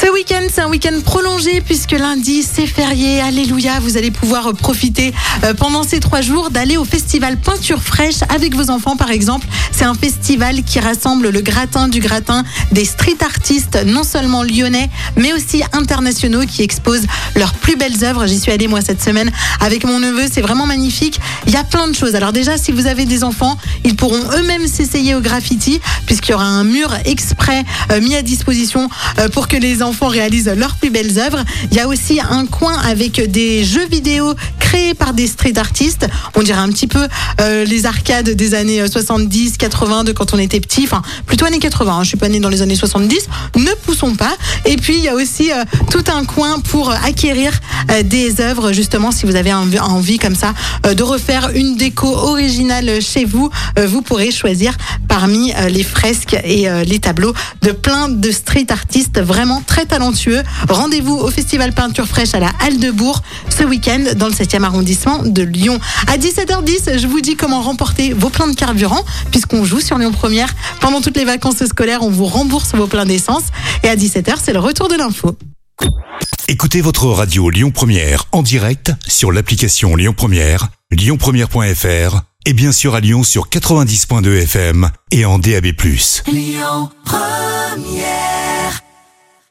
Ce week-end, c'est un week-end prolongé puisque lundi, c'est férié. Alléluia, vous allez pouvoir profiter euh, pendant ces trois jours d'aller au festival Peinture Fraîche avec vos enfants, par exemple. C'est un festival qui rassemble le gratin du gratin des street artistes, non seulement lyonnais, mais aussi internationaux qui exposent leurs plus belles œuvres. J'y suis allée, moi, cette semaine avec mon neveu. C'est vraiment magnifique. Il y a plein de choses. Alors déjà, si vous avez des enfants, ils pourront eux-mêmes s'essayer au graffiti puisqu'il y aura un mur exprès euh, mis à disposition euh, pour que les enfants enfants réalisent leurs plus belles œuvres. Il y a aussi un coin avec des jeux vidéo créés par des street artistes. On dirait un petit peu euh, les arcades des années 70, 80 de quand on était petit. Enfin, plutôt années 80. Hein. Je suis pas née dans les années 70. Ne poussons pas. Et puis, il y a aussi euh, tout un coin pour acquérir euh, des œuvres. Justement, si vous avez envie comme ça de refaire une déco originale chez vous, vous pourrez choisir parmi les fresques et les tableaux de plein de street artistes vraiment très talentueux. Rendez-vous au Festival Peinture Fraîche à la Halle de Bourg ce week-end dans le 7e arrondissement de Lyon. À 17h10, je vous dis comment remporter vos pleins de carburant puisqu'on joue sur Lyon Première. Pendant toutes les vacances scolaires, on vous rembourse vos pleins d'essence. Et à 17h, c'est le retour de l'info. Écoutez votre radio Lyon Première en direct sur l'application Lyon Première, lyonpremière.fr et bien sûr à Lyon sur 90.2 FM et en DAB+. Lyon Première